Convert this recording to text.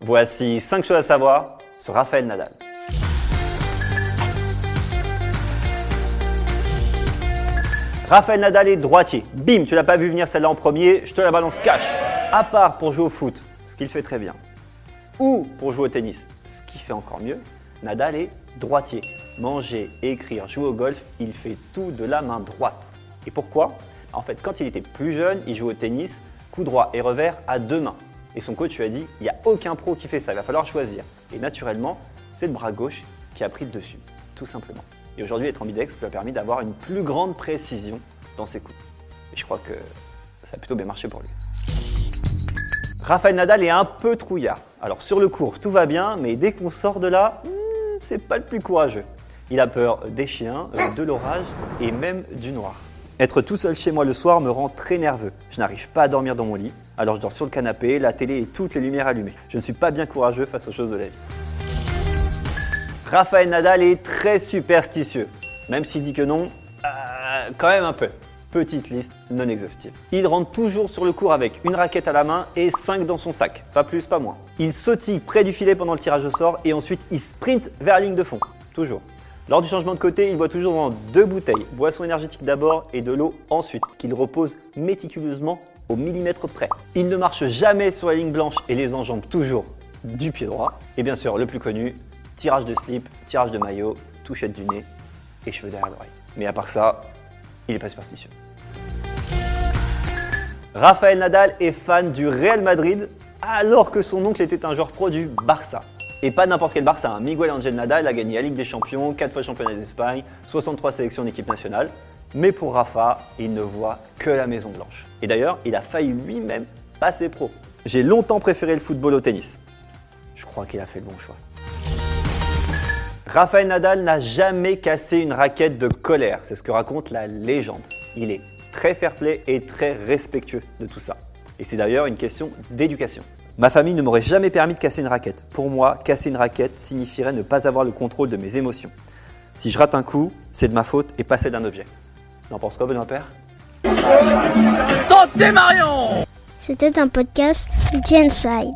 Voici 5 choses à savoir sur Raphaël Nadal. Raphaël Nadal est droitier. Bim, tu l'as pas vu venir celle-là en premier, je te la balance cash. À part pour jouer au foot, ce qu'il fait très bien, ou pour jouer au tennis, ce qu'il fait encore mieux, Nadal est droitier. Manger, écrire, jouer au golf, il fait tout de la main droite. Et pourquoi? En fait, quand il était plus jeune, il jouait au tennis, coup droit et revers à deux mains. Et son coach lui a dit, il n'y a aucun pro qui fait ça, il va falloir choisir. Et naturellement, c'est le bras gauche qui a pris le dessus, tout simplement. Et aujourd'hui, être ambidex lui a permis d'avoir une plus grande précision dans ses coups. Et je crois que ça a plutôt bien marché pour lui. Raphaël Nadal est un peu trouillard. Alors sur le cours, tout va bien, mais dès qu'on sort de là, hmm, c'est pas le plus courageux. Il a peur des chiens, euh, de l'orage et même du noir. Être tout seul chez moi le soir me rend très nerveux. Je n'arrive pas à dormir dans mon lit, alors je dors sur le canapé, la télé et toutes les lumières allumées. Je ne suis pas bien courageux face aux choses de la vie. Raphaël Nadal est très superstitieux. Même s'il dit que non, euh, quand même un peu. Petite liste non exhaustive. Il rentre toujours sur le court avec une raquette à la main et 5 dans son sac, pas plus, pas moins. Il sautille près du filet pendant le tirage au sort et ensuite il sprint vers la ligne de fond. Toujours. Lors du changement de côté, il boit toujours dans deux bouteilles, boisson énergétique d'abord et de l'eau ensuite, qu'il repose méticuleusement au millimètre près. Il ne marche jamais sur la ligne blanche et les enjambe toujours du pied droit. Et bien sûr, le plus connu, tirage de slip, tirage de maillot, touchette du nez et cheveux derrière l'oreille. Mais à part ça, il n'est pas superstitieux. Raphaël Nadal est fan du Real Madrid alors que son oncle était un joueur pro du Barça. Et pas n'importe quel Barça, hein. Miguel Angel Nadal a gagné la Ligue des Champions, 4 fois championnat d'Espagne, 63 sélections d'équipe nationale. Mais pour Rafa, il ne voit que la Maison Blanche. Et d'ailleurs, il a failli lui-même passer pro. J'ai longtemps préféré le football au tennis. Je crois qu'il a fait le bon choix. Rafael Nadal n'a jamais cassé une raquette de colère, c'est ce que raconte la légende. Il est très fair-play et très respectueux de tout ça. Et c'est d'ailleurs une question d'éducation. Ma famille ne m'aurait jamais permis de casser une raquette. Pour moi, casser une raquette signifierait ne pas avoir le contrôle de mes émotions. Si je rate un coup, c'est de ma faute et pas celle d'un objet. N'en pense quoi, Benoît Père? Santé Marion C'était un podcast Genside.